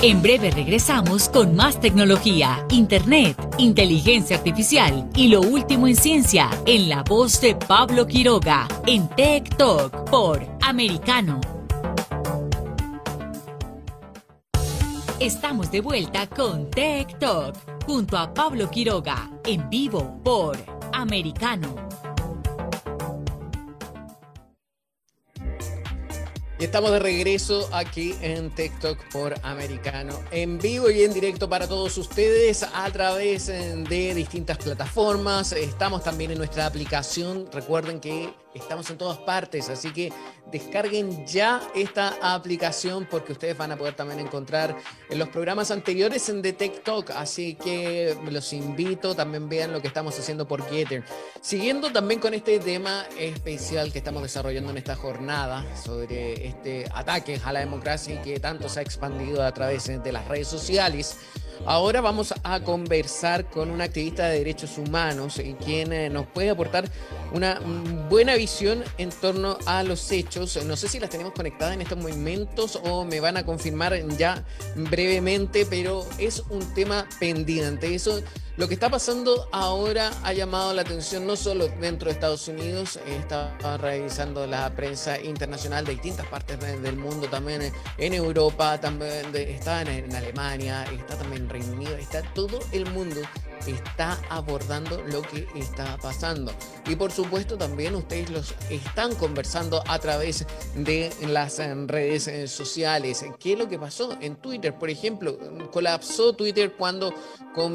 En breve regresamos con más tecnología, internet, inteligencia artificial y lo último en ciencia en la voz de Pablo Quiroga en Tech por Americano. Estamos de vuelta con Tech Talk junto a Pablo Quiroga en vivo por americano. Y estamos de regreso aquí en TikTok por Americano, en vivo y en directo para todos ustedes a través de distintas plataformas. Estamos también en nuestra aplicación. Recuerden que Estamos en todas partes, así que descarguen ya esta aplicación porque ustedes van a poder también encontrar en los programas anteriores en The Tech Talk. Así que los invito, también vean lo que estamos haciendo por Getter. Siguiendo también con este tema especial que estamos desarrollando en esta jornada sobre este ataque a la democracia que tanto se ha expandido a través de las redes sociales. Ahora vamos a conversar con un activista de derechos humanos quien eh, nos puede aportar una buena visión en torno a los hechos. No sé si las tenemos conectadas en estos momentos o me van a confirmar ya brevemente, pero es un tema pendiente. Eso lo que está pasando ahora ha llamado la atención no solo dentro de Estados Unidos, estaba revisando la prensa internacional de distintas partes del mundo, también en Europa, también está en, Alemania, está también Reino Unido, está todo el mundo está abordando lo que está pasando. Y por supuesto también ustedes los están conversando a través de las eh, redes eh, sociales. ¿Qué es lo que pasó en Twitter? Por ejemplo, colapsó Twitter cuando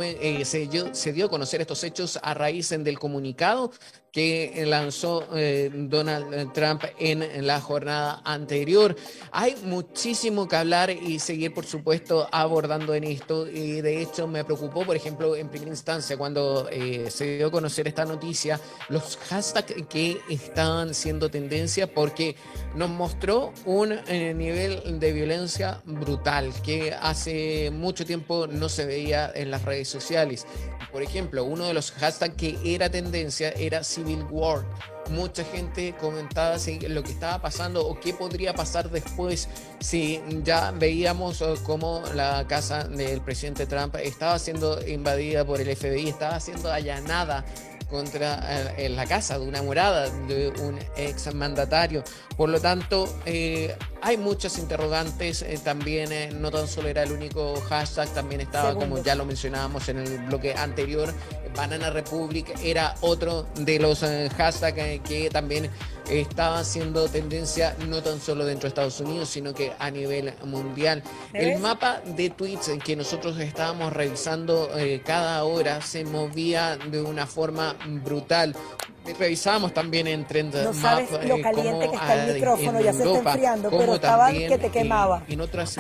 eh, se, dio, a conocer estos hechos a raíz del comunicado que lanzó Donald Trump en la jornada anterior. Hay muchísimo que hablar y seguir, por supuesto, abordando en esto. Y de hecho me preocupó, por ejemplo, en primera instancia, cuando eh, se dio a conocer esta noticia, los hashtags que estaban siendo tendencia, porque nos mostró un eh, nivel de violencia brutal que hace mucho tiempo no se veía en las redes sociales. Por ejemplo, uno de los hashtags que era tendencia era Civil War mucha gente comentaba lo que estaba pasando o qué podría pasar después si ya veíamos eh, cómo la casa del presidente Trump estaba siendo invadida por el FBI, estaba siendo allanada contra eh, la casa de una morada de un ex mandatario. Por lo tanto, eh, hay muchas interrogantes. también no tan solo era el único hashtag, también estaba, como ya lo mencionábamos en el bloque anterior, Banana Republic era otro de los eh, hashtags eh, que también estaba haciendo tendencia no tan solo dentro de Estados Unidos, sino que a nivel mundial. El mapa de tweets que nosotros estábamos revisando eh, cada hora se movía de una forma brutal. Revisábamos también en Trend no sabes lo caliente que está el micrófono, ya se está enfriando, pero estaba que te quemaba. En, otras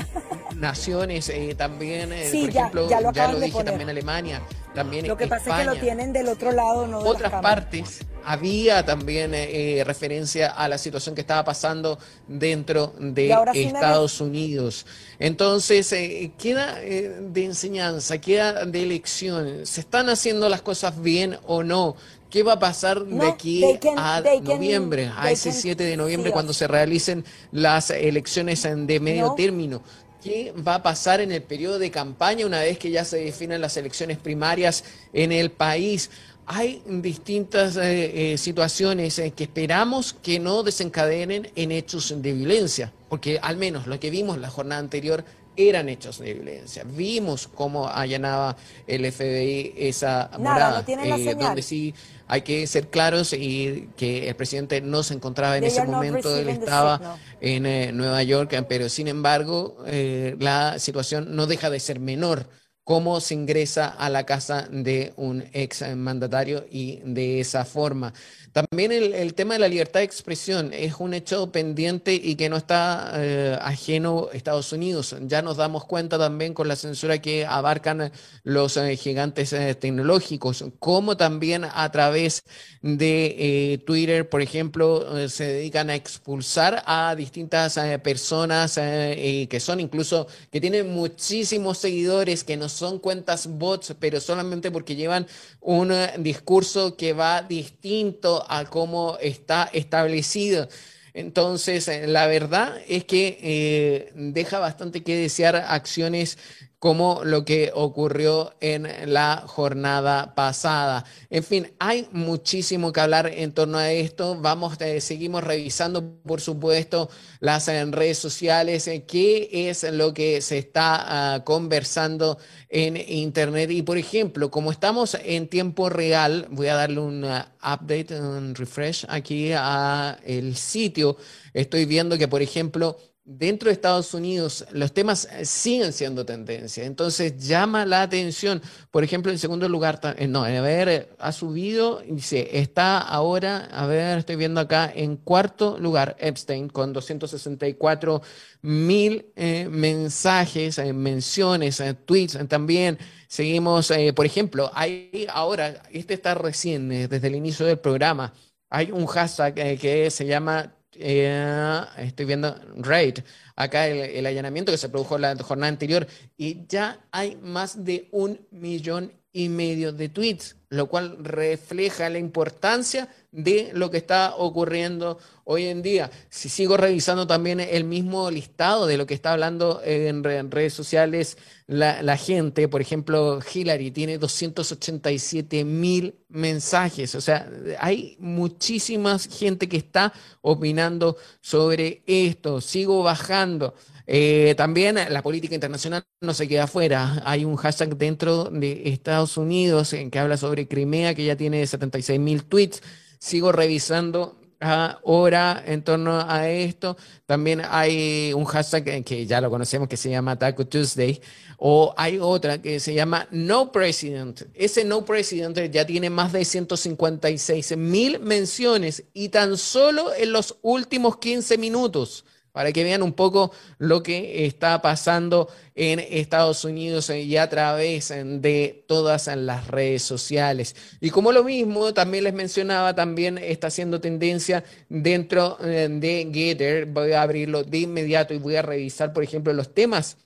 naciones también, por ejemplo, ya lo, dije, también Alemania también Lo que pasa es que lo tienen del otro lado, no de Otras partes había también eh, referencia a la situación que estaba pasando dentro de Estados Unidos. Entonces, queda de enseñanza, queda de elección. ¿Se están haciendo las cosas bien o no? ¿Qué va a pasar de aquí a noviembre, a ese 7 de noviembre, cuando se realicen las elecciones de medio término? ¿Qué va a pasar en el periodo de campaña una vez que ya se definen las elecciones primarias en el país? Hay distintas eh, eh, situaciones eh, que esperamos que no desencadenen en hechos de violencia, porque al menos lo que vimos la jornada anterior eran hechos de violencia. Vimos cómo allanaba el FBI esa morada, donde sí hay que ser claros y que el presidente no se encontraba en ese momento, él estaba en eh, Nueva York, pero sin embargo eh, la situación no deja de ser menor cómo se ingresa a la casa de un ex mandatario y de esa forma. También el, tema de la libertad de expresión es un hecho pendiente y que no está eh, ajeno a Estados Unidos. Ya nos damos cuenta también con la censura que abarcan los eh, gigantes eh, tecnológicos, como también a través de Twitter, por ejemplo, se dedican a expulsar a distintas personas que son incluso, que tienen muchísimos seguidores, que no son cuentas bots, pero solamente porque llevan un discurso que va distinto a cómo está establecido. Entonces, eh, la verdad es que eh, deja bastante que desear acciones como lo que ocurrió en la jornada pasada. En fin, hay muchísimo que hablar en torno a esto. Vamos, eh, seguimos revisando, por supuesto, las redes sociales, eh, qué es lo que se está ah, conversando en Internet. Y, por ejemplo, como estamos en tiempo real, voy a darle un ah, update, un refresh aquí a el sitio. Estoy viendo que, por ejemplo, dentro de Estados Unidos los temas eh, siguen siendo tendencia. Entonces llama la atención. Por ejemplo, en segundo lugar, eh, no, a ver, eh, ha subido, dice, está ahora, a ver, estoy viendo acá, en cuarto lugar Epstein con 264 mil mensajes, menciones, tweets también. Seguimos, por ejemplo, hay ahora, este está recién, desde el inicio del programa, hay un hashtag que se llama eh, estoy viendo Raid, acá el, allanamiento que se produjo la jornada anterior, y ya hay más de un millón y medio de tweets, lo cual refleja la importancia de lo que está ocurriendo hoy en día. Si sigo revisando también el mismo listado de lo que está hablando en, redes sociales la, gente, por ejemplo, Hillary tiene 287 mil mensajes, o sea, hay muchísima gente que está opinando sobre esto. Sigo bajando. Eh, también la política internacional no se queda afuera. Hay un hashtag dentro de Estados Unidos en que habla sobre Crimea, que ya tiene 76 mil tweets. Sigo revisando ahora en torno a esto. También hay un hashtag que ya lo conocemos que se llama Taco Tuesday. O hay otra que se llama No President. Ese No President ya tiene más de 156 mil menciones y tan solo en los últimos 15 minutos para que vean un poco lo que está pasando en Estados Unidos y a través de todas las redes sociales. Y como lo mismo, también les mencionaba, también está haciendo tendencia dentro eh, de Getter. Voy a abrirlo de inmediato y voy a revisar, por ejemplo, los temas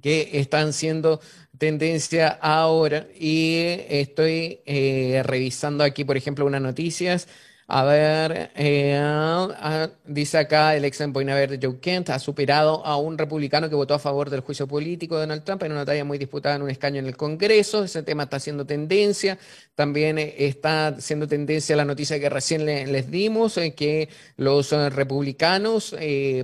que están siendo tendencia ahora. Y estoy eh, revisando aquí, por ejemplo, unas noticias a ver, eh, ah, dice acá el ex de Joe Kent ha superado a un republicano que votó a favor del juicio político de Donald Trump en una talla muy disputada en un escaño en el Congreso. Ese tema está haciendo tendencia. También eh, está haciendo tendencia la noticia que recién les dimos, eh, que los republicanos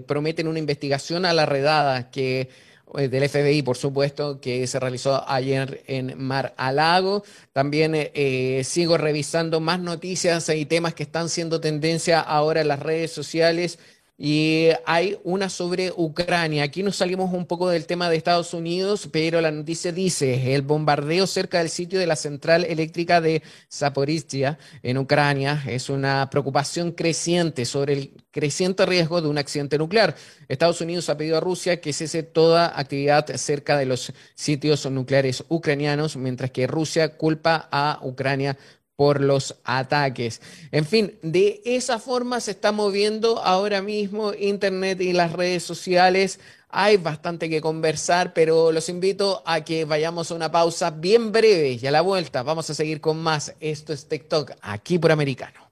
prometen una investigación a la redada que eh, del FBI, por supuesto, que se realizó ayer en Mar a. También eh, sigo revisando más noticias y temas que están siendo tendencia ahora en las redes sociales y hay una sobre Ucrania. Aquí nos salimos un poco del tema de Estados Unidos, pero la noticia dice, el bombardeo cerca del sitio de la central eléctrica de Zaporizhia en Ucrania es una preocupación creciente sobre el creciente riesgo de un accidente nuclear. Estados Unidos ha pedido a Rusia que cese toda actividad cerca de los sitios nucleares ucranianos, mientras que Rusia culpa a Ucrania por los ataques. En fin, de esa forma se está moviendo ahora mismo Internet y las redes sociales. Hay bastante que conversar, pero los invito a que vayamos a una pausa bien breve y a la vuelta vamos a seguir con más. Esto es TikTok aquí por Americano.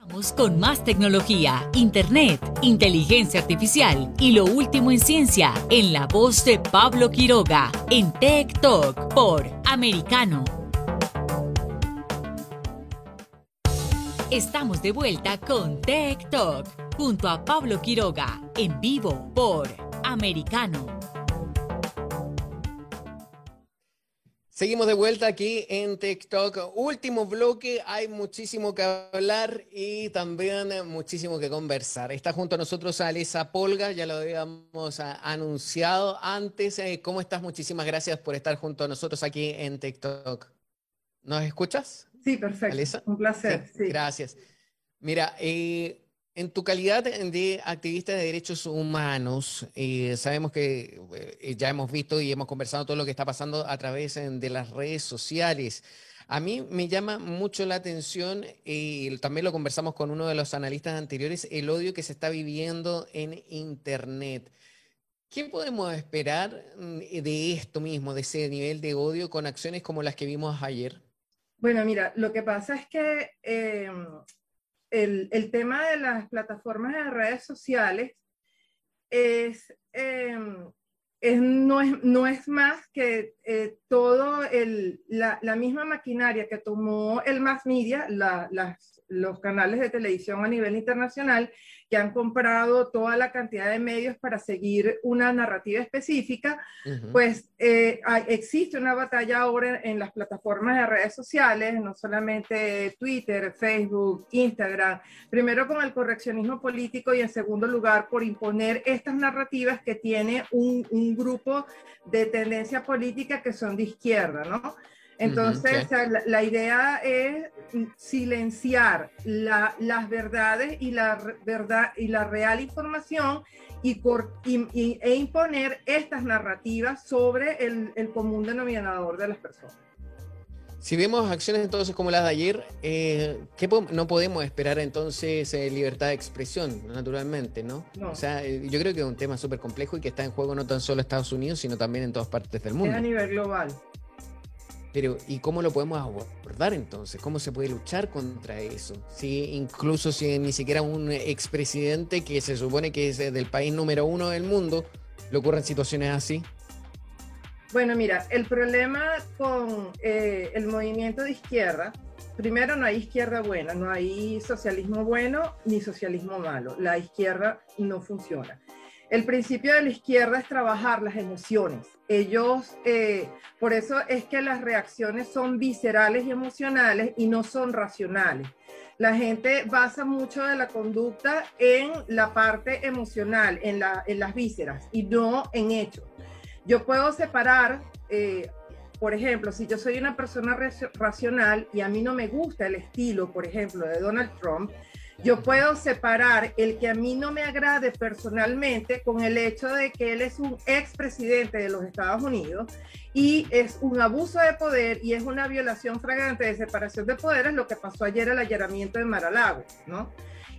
Vamos con más tecnología, internet, inteligencia artificial y lo último en ciencia en la voz de Pablo Quiroga en TikTok por Americano. Estamos de vuelta con Tech Talk junto a Pablo Quiroga en vivo por Americano. Seguimos de vuelta aquí en TikTok. Último bloque, hay muchísimo que hablar y también muchísimo que conversar. Está junto a nosotros Alisa Polga, ya lo habíamos anunciado antes. Eh, ¿Cómo estás? Muchísimas gracias por estar junto a nosotros aquí en TikTok. ¿Nos escuchas? Sí, perfecto. Un placer. Gracias. Mira, eh, en tu calidad de activista de derechos humanos, eh, sabemos que eh, ya hemos visto y hemos conversado todo lo que está pasando a través de las redes sociales. A mí me llama mucho la atención, y también lo conversamos con uno de los analistas anteriores, el odio que se está viviendo en Internet. ¿Qué podemos esperar mm, de esto mismo, de ese nivel de odio con acciones como las que vimos ayer? Bueno, mira, lo que pasa es que em, el, tema de las plataformas de redes sociales es, em, no, es no, es, más que eh, todo la, la, misma maquinaria que tomó el mass media, los canales de televisión a nivel internacional, que han comprado toda la cantidad de medios para seguir una narrativa específica, pues eh, existe una batalla ahora en, las plataformas de redes sociales, no solamente Twitter, Facebook, Instagram, primero con el correccionismo político y en segundo lugar por imponer estas narrativas que tiene un, un grupo de tendencia política que son de izquierda, ¿no? Entonces, la, idea es silenciar las verdades y la verdad y la real información y, e imponer estas narrativas sobre el, común denominador de las personas. Si vemos acciones entonces como las de ayer, eh, ¿qué no podemos esperar entonces eh, libertad de expresión, naturalmente, ¿no? O sea, eh, yo creo que es un tema súper complejo y que está en juego no tan solo en Estados Unidos, sino también en todas partes del mundo. Es a nivel global. Pero, ¿y cómo lo podemos abordar entonces? ¿Cómo se puede luchar contra eso? Si incluso si ni siquiera un expresidente que se supone que es del país número uno del mundo, le ocurren situaciones así. Bueno, mira, el problema con eh, el movimiento de izquierda, primero no hay izquierda buena, no hay socialismo bueno ni socialismo malo. La izquierda no funciona. El principio de la izquierda es trabajar las emociones. Ellos, eh, por eso es que las reacciones son viscerales y emocionales y no son racionales. La gente basa mucho de la conducta en la parte emocional, en, las vísceras y no en hechos. Yo puedo separar, eh, por ejemplo, si yo soy una persona racional y a mí no me gusta el estilo, por ejemplo, de Donald Trump, yo puedo separar el que a mí no me agrade personalmente con el hecho de que él es un expresidente de los Estados Unidos y es un abuso de poder y es una violación fragante de separación de poderes lo que pasó ayer el allanamiento de Maralago, ¿no?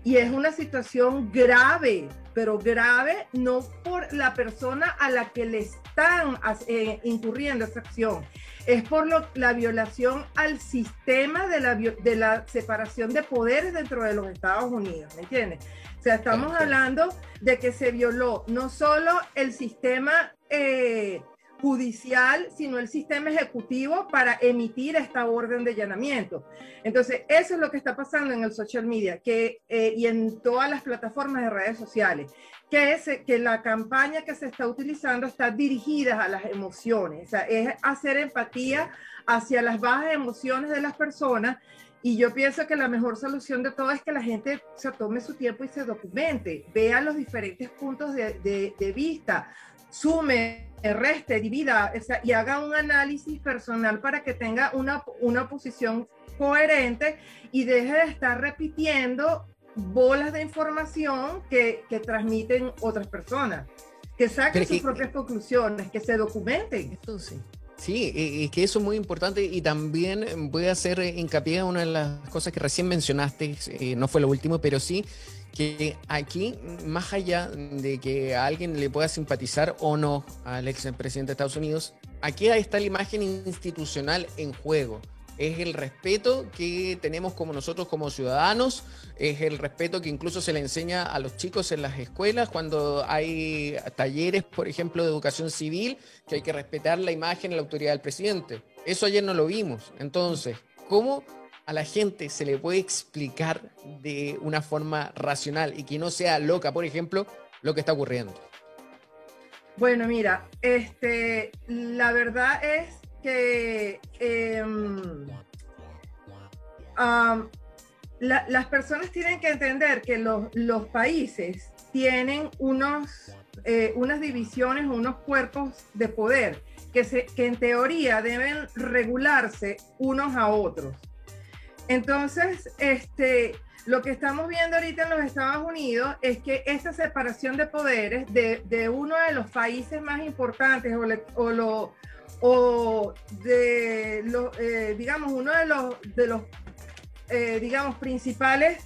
Y es una situación grave, pero grave no por la persona a la que le están eh, incurriendo esa acción, es por lo, la violación al sistema de la, de la separación de poderes dentro de los Estados Unidos, ¿me entiendes? O sea, estamos hablando de que se violó no solo el sistema eh, judicial, sino el sistema ejecutivo para emitir esta orden de allanamiento. Entonces, eso es lo que está pasando en el social media que, eh, y en todas las plataformas de redes sociales, que es que la campaña que se está utilizando está dirigida a las emociones, o sea, es hacer empatía hacia las bajas emociones de las personas y yo pienso que la mejor solución de todo es que la gente se tome su tiempo y se documente, vea los diferentes puntos de, de, de vista, sume reste, divida y haga un análisis personal para que tenga una, una posición coherente y deje de estar repitiendo bolas de información que, que transmiten otras personas. Que saquen sus propias conclusiones, que se documenten. Sí. Sí, es que eso es muy importante y también voy a hacer hincapié en una de las cosas que recién mencionaste, eh, no fue lo último, pero sí que aquí, más allá de que a alguien le pueda simpatizar o no al ex presidente de Estados Unidos, aquí está la imagen institucional en juego es el respeto que tenemos como nosotros como ciudadanos, es el respeto que incluso se le enseña a los chicos en las escuelas cuando hay talleres, por ejemplo, de educación civil, que hay que respetar la imagen la autoridad del presidente. Eso ayer no lo vimos. Entonces, ¿cómo a la gente se le puede explicar de una forma racional y que no sea loca, por ejemplo, lo que está ocurriendo? Bueno, mira, este, la verdad es que em, las personas tienen que entender que los, países tienen unos, eh, unas divisiones, unos cuerpos de poder que, se, que en teoría deben regularse unos a otros. Entonces, este, lo que estamos viendo ahorita en los Estados Unidos es que esta separación de poderes de, de uno de los países más importantes o, o, lo, o de los, eh, digamos, uno de los, de los eh, digamos, principales,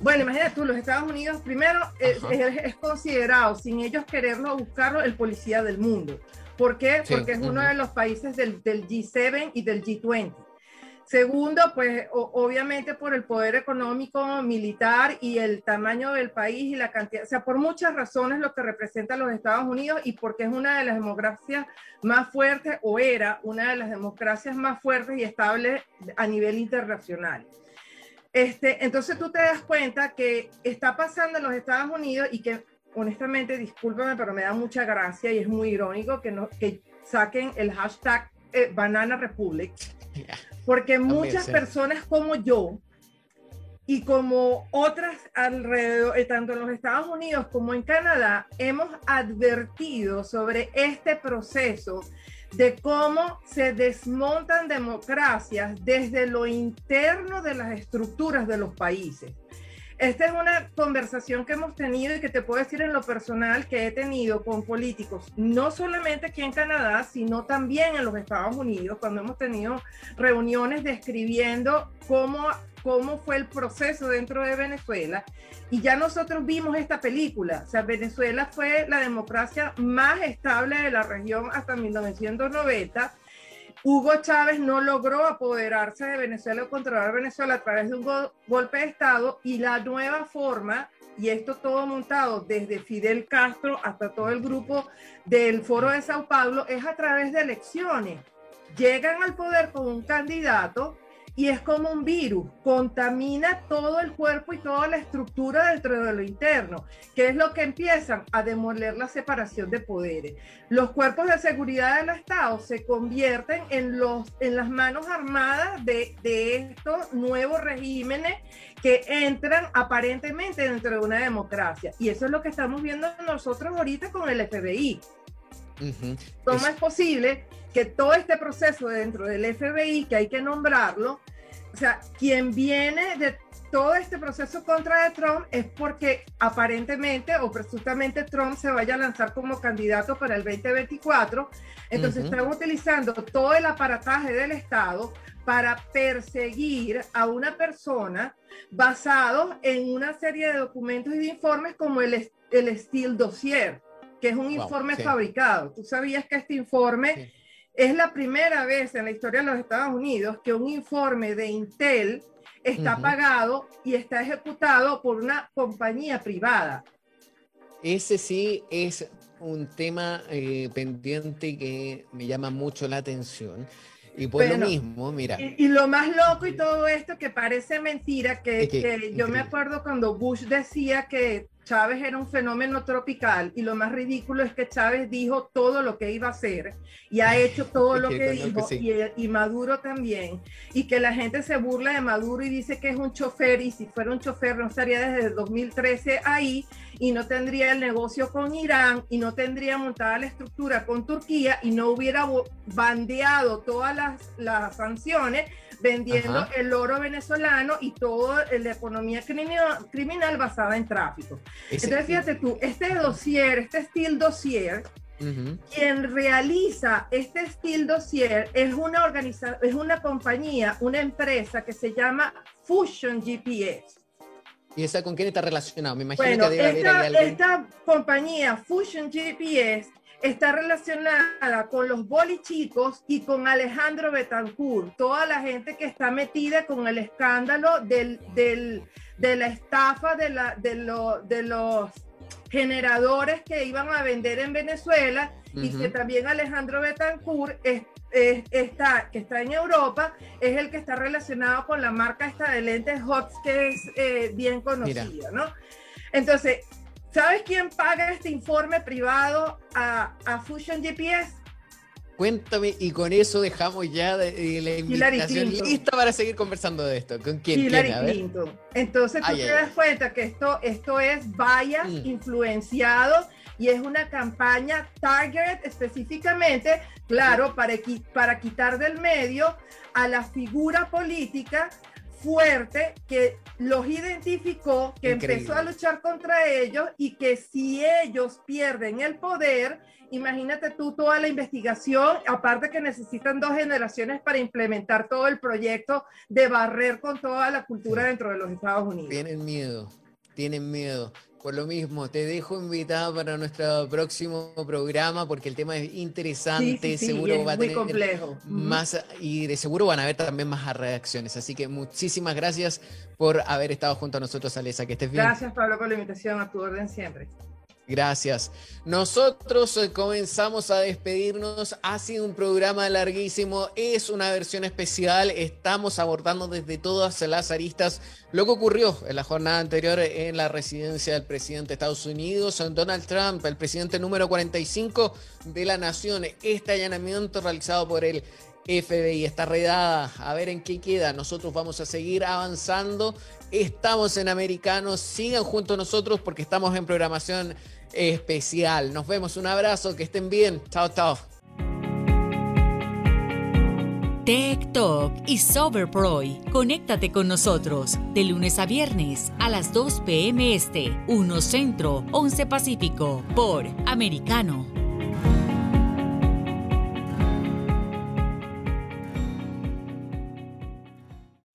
bueno, imagínate tú, los Estados Unidos primero es, considerado, sin ellos quererlo buscarlo, el policía del mundo. ¿Por qué? Porque es uno de los países del, del G7 y del G20. Segundo, pues obviamente por el poder económico, militar y el tamaño del país y la cantidad, o sea, por muchas razones lo que representa los Estados Unidos y porque es una de las democracias más fuertes o era una de las democracias más fuertes y estables a nivel internacional. Este, entonces tú te das cuenta que está pasando en los Estados Unidos y que honestamente, discúlpame, pero me da mucha gracia y es muy irónico que, no, que saquen el hashtag eh, Banana Republic. Porque muchas personas como yo y como otras alrededor, eh, tanto en los Estados Unidos como en Canadá, hemos advertido sobre este proceso de cómo se desmontan democracias desde lo interno de las estructuras de los países. Esta es una conversación que hemos tenido y que te puedo decir en lo personal que he tenido con políticos, no solamente aquí en Canadá, sino también en los Estados Unidos, cuando hemos tenido reuniones describiendo cómo, cómo fue el proceso dentro de Venezuela. Y ya nosotros vimos esta película. O sea, Venezuela fue la democracia más estable de la región hasta 1990 Hugo Chávez no logró apoderarse de Venezuela o controlar Venezuela a través de un golpe de Estado y la nueva forma, y esto todo montado desde Fidel Castro hasta todo el grupo del Foro de Sao Paulo, es a través de elecciones. Llegan al poder con un candidato y es como un virus, contamina todo el cuerpo y toda la estructura dentro de lo interno, que es lo que empiezan a demoler la separación de poderes. Los cuerpos de seguridad del Estado se convierten en, los, en las manos armadas de, de estos nuevos regímenes que entran aparentemente dentro de una democracia. Y eso es lo que estamos viendo nosotros ahorita con el FBI. ¿Cómo es posible que todo este proceso dentro del FBI, que hay que nombrarlo, o sea, quien viene de todo este proceso contra de Trump es porque aparentemente o presuntamente Trump se vaya a lanzar como candidato para el 2024. Entonces están utilizando todo el aparataje del Estado para perseguir a una persona basado en una serie de documentos y de informes como el, el Steel Dossier, que es un informe fabricado. Tú sabías que este informe... Es la primera vez en la historia de los Estados Unidos que un informe de Intel está pagado y está ejecutado por una compañía privada. Ese sí es un tema eh, pendiente que me llama mucho la atención. Y por lo mismo, mira. Y, lo más loco y todo esto que parece mentira, que, que yo me acuerdo cuando Bush decía que Chávez era un fenómeno tropical y lo más ridículo es que Chávez dijo todo lo que iba a hacer y ha hecho todo lo que dijo y, Maduro también. Y que la gente se burla de Maduro y dice que es un chofer y si fuera un chofer no estaría desde el 2013 ahí y no tendría el negocio con Irán y no tendría montada la estructura con Turquía y no hubiera bandeado todas las, las sanciones vendiendo el oro venezolano y toda la economía criminal, basada en tráfico. Entonces, fíjate tú, este dossier, este steel dossier, Quien realiza este Steel Dossier es una, organización, es una compañía, una empresa que se llama Fusion GPS. ¿Y esa con quién está relacionado? Me imagino que debe esta, haber Esta compañía, Fusion GPS, está relacionada con los bolichicos y con Alejandro Betancourt, toda la gente que está metida con el escándalo del, del, de la estafa de, la, de, de los generadores que iban a vender en Venezuela y que también Alejandro Betancourt está, que está en Europa, es el que está relacionado con la marca esta de lentes HOTS que es eh, bien conocida, ¿no? Entonces, ¿sabes quién paga este informe privado a, a Fusion GPS? Cuéntame, y con eso dejamos ya de, la invitación lista para seguir conversando de esto. ¿Con quién? Hillary Clinton. Entonces tú te das cuenta que esto, esto es bias mm. influenciado y es una campaña target específicamente, claro, para, para quitar del medio a la figura política fuerte que los identificó, que empezó a luchar contra ellos y que si ellos pierden el poder, imagínate tú toda la investigación, aparte que necesitan dos generaciones para implementar todo el proyecto de barrer con toda la cultura dentro de los Estados Unidos. Tienen miedo, tienen miedo. Por lo mismo, te dejo invitada para nuestro próximo programa porque el tema es interesante, seguro va a tener complejo. más y de seguro van a haber también más reacciones. Así que muchísimas gracias por haber estado junto a nosotros, Alesa. Que estés bien. Gracias, Pablo, por la invitación. A tu orden siempre. Gracias. Nosotros eh, comenzamos a despedirnos. Ha sido un programa larguísimo. Es una versión especial. Estamos abordando desde todas las aristas lo que ocurrió en la jornada anterior en la residencia del presidente de Estados Unidos, Donald Trump, el presidente número 45 de la nación. Este allanamiento realizado por el FBI, esta redada, a ver en qué queda. Nosotros vamos a seguir avanzando. Estamos en Americanos, sigan junto a nosotros porque estamos en programación especial. Nos vemos, un abrazo, que estén bien. Chao, chao. Tech Talk y Soberproy. Conéctate con nosotros de lunes a viernes a las 2 p.m. Este, 1 Centro, 11 Pacífico, por Americano.